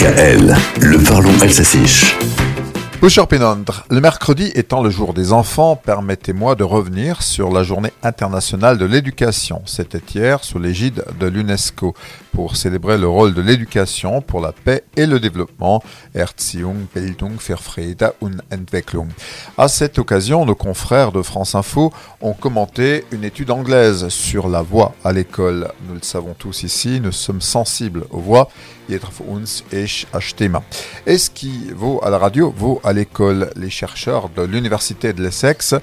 DKL, le parlons Elsassiche. Le mercredi étant le jour des enfants, permettez-moi de revenir sur la journée internationale de l'éducation. C'était hier sous l'égide de l'UNESCO pour célébrer le rôle de l'éducation pour la paix et le développement. Erziehung, cette occasion, nos confrères de France Info ont commenté une étude anglaise sur la voix à l'école. Nous le savons tous ici, nous sommes sensibles aux voix. Et ce qui vaut à la radio vaut à l'école. Les chercheurs de l'Université de l'Essex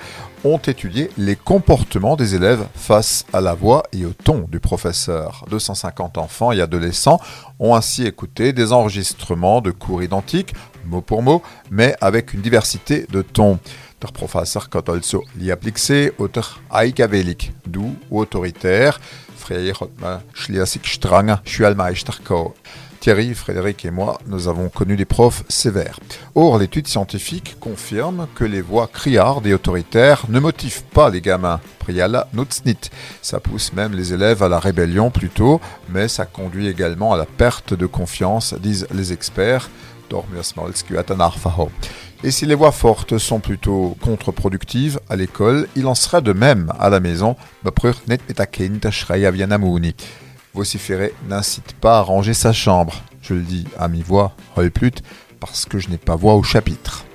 ont étudié les comportements des élèves face à la voix et au ton du professeur. 250 enfants et adolescents ont ainsi écouté des enregistrements de cours identiques, mot pour mot, mais avec une diversité de tons. Der Professor kann also liablixe oder eigenwillig, du ou autoritaire. Frère hat man Thierry, Frédéric et moi, nous avons connu des profs sévères. Or, l'étude scientifique confirme que les voix criardes et autoritaires ne motivent pas les gamins. Priala nutsnit. Ça pousse même les élèves à la rébellion plutôt, mais ça conduit également à la perte de confiance, disent les experts. Et si les voix fortes sont plutôt contre-productives à l'école, il en sera de même à la maison vociférer n'incite pas à ranger sa chambre. Je le dis à mi-voix, plut, parce que je n'ai pas voix au chapitre.